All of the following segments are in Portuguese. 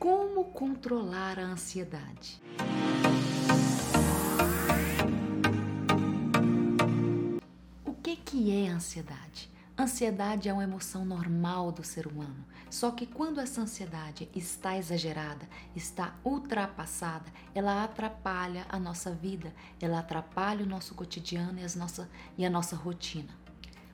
Como controlar a ansiedade? O que, que é ansiedade? Ansiedade é uma emoção normal do ser humano. Só que quando essa ansiedade está exagerada, está ultrapassada, ela atrapalha a nossa vida, ela atrapalha o nosso cotidiano e, nossa, e a nossa rotina.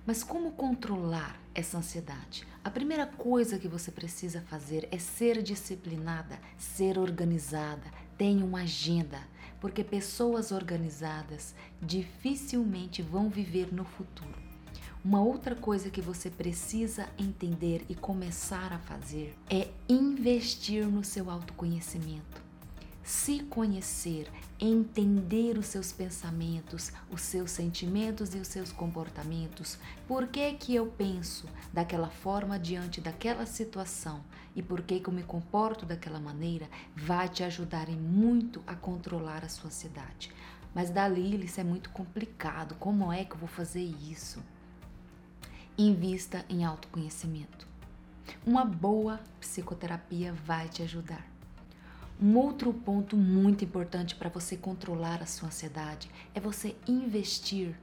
Mas como controlar essa ansiedade? A primeira coisa que você precisa fazer é ser disciplinada, ser organizada, tenha uma agenda, porque pessoas organizadas dificilmente vão viver no futuro. Uma outra coisa que você precisa entender e começar a fazer é investir no seu autoconhecimento se conhecer, entender os seus pensamentos, os seus sentimentos e os seus comportamentos. Por que que eu penso daquela forma diante daquela situação e por que que eu me comporto daquela maneira vai te ajudar em muito a controlar a sua ansiedade. Mas dali isso é muito complicado. Como é que eu vou fazer isso? Invista em autoconhecimento. Uma boa psicoterapia vai te ajudar. Um outro ponto muito importante para você controlar a sua ansiedade é você investir.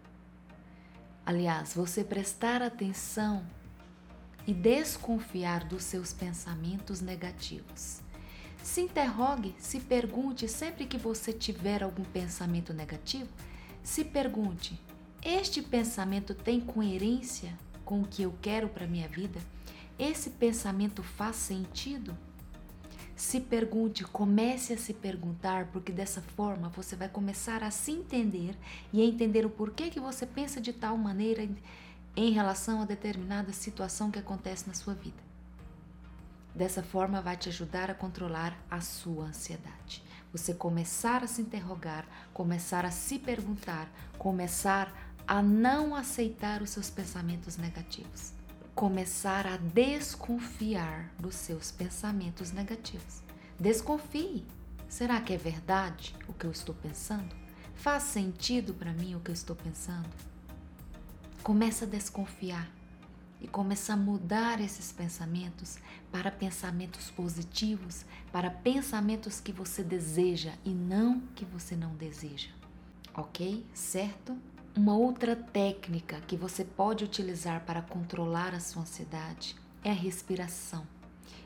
Aliás, você prestar atenção e desconfiar dos seus pensamentos negativos. Se interrogue, se pergunte sempre que você tiver algum pensamento negativo, se pergunte: este pensamento tem coerência com o que eu quero para minha vida? Esse pensamento faz sentido? Se pergunte, comece a se perguntar, porque dessa forma você vai começar a se entender e a entender o porquê que você pensa de tal maneira em relação a determinada situação que acontece na sua vida. Dessa forma vai te ajudar a controlar a sua ansiedade. Você começar a se interrogar, começar a se perguntar, começar a não aceitar os seus pensamentos negativos começar a desconfiar dos seus pensamentos negativos. Desconfie. Será que é verdade o que eu estou pensando? Faz sentido para mim o que eu estou pensando? Começa a desconfiar e começa a mudar esses pensamentos para pensamentos positivos, para pensamentos que você deseja e não que você não deseja. Ok? Certo? Uma outra técnica que você pode utilizar para controlar a sua ansiedade é a respiração.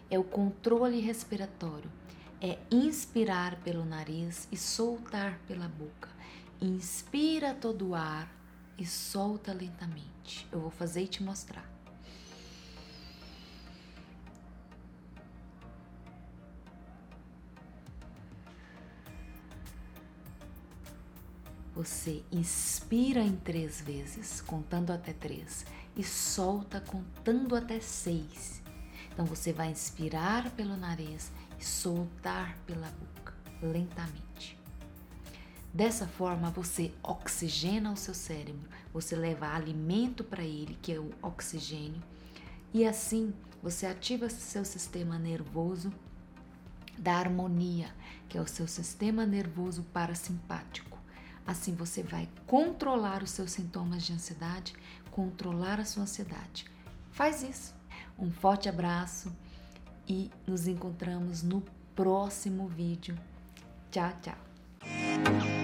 É o controle respiratório. É inspirar pelo nariz e soltar pela boca. Inspira todo o ar e solta lentamente. Eu vou fazer e te mostrar. Você inspira em três vezes, contando até três, e solta contando até seis. Então você vai inspirar pelo nariz e soltar pela boca, lentamente. Dessa forma você oxigena o seu cérebro, você leva alimento para ele, que é o oxigênio, e assim você ativa seu sistema nervoso da harmonia, que é o seu sistema nervoso parasimpático. Assim você vai controlar os seus sintomas de ansiedade, controlar a sua ansiedade. Faz isso. Um forte abraço e nos encontramos no próximo vídeo. Tchau, tchau.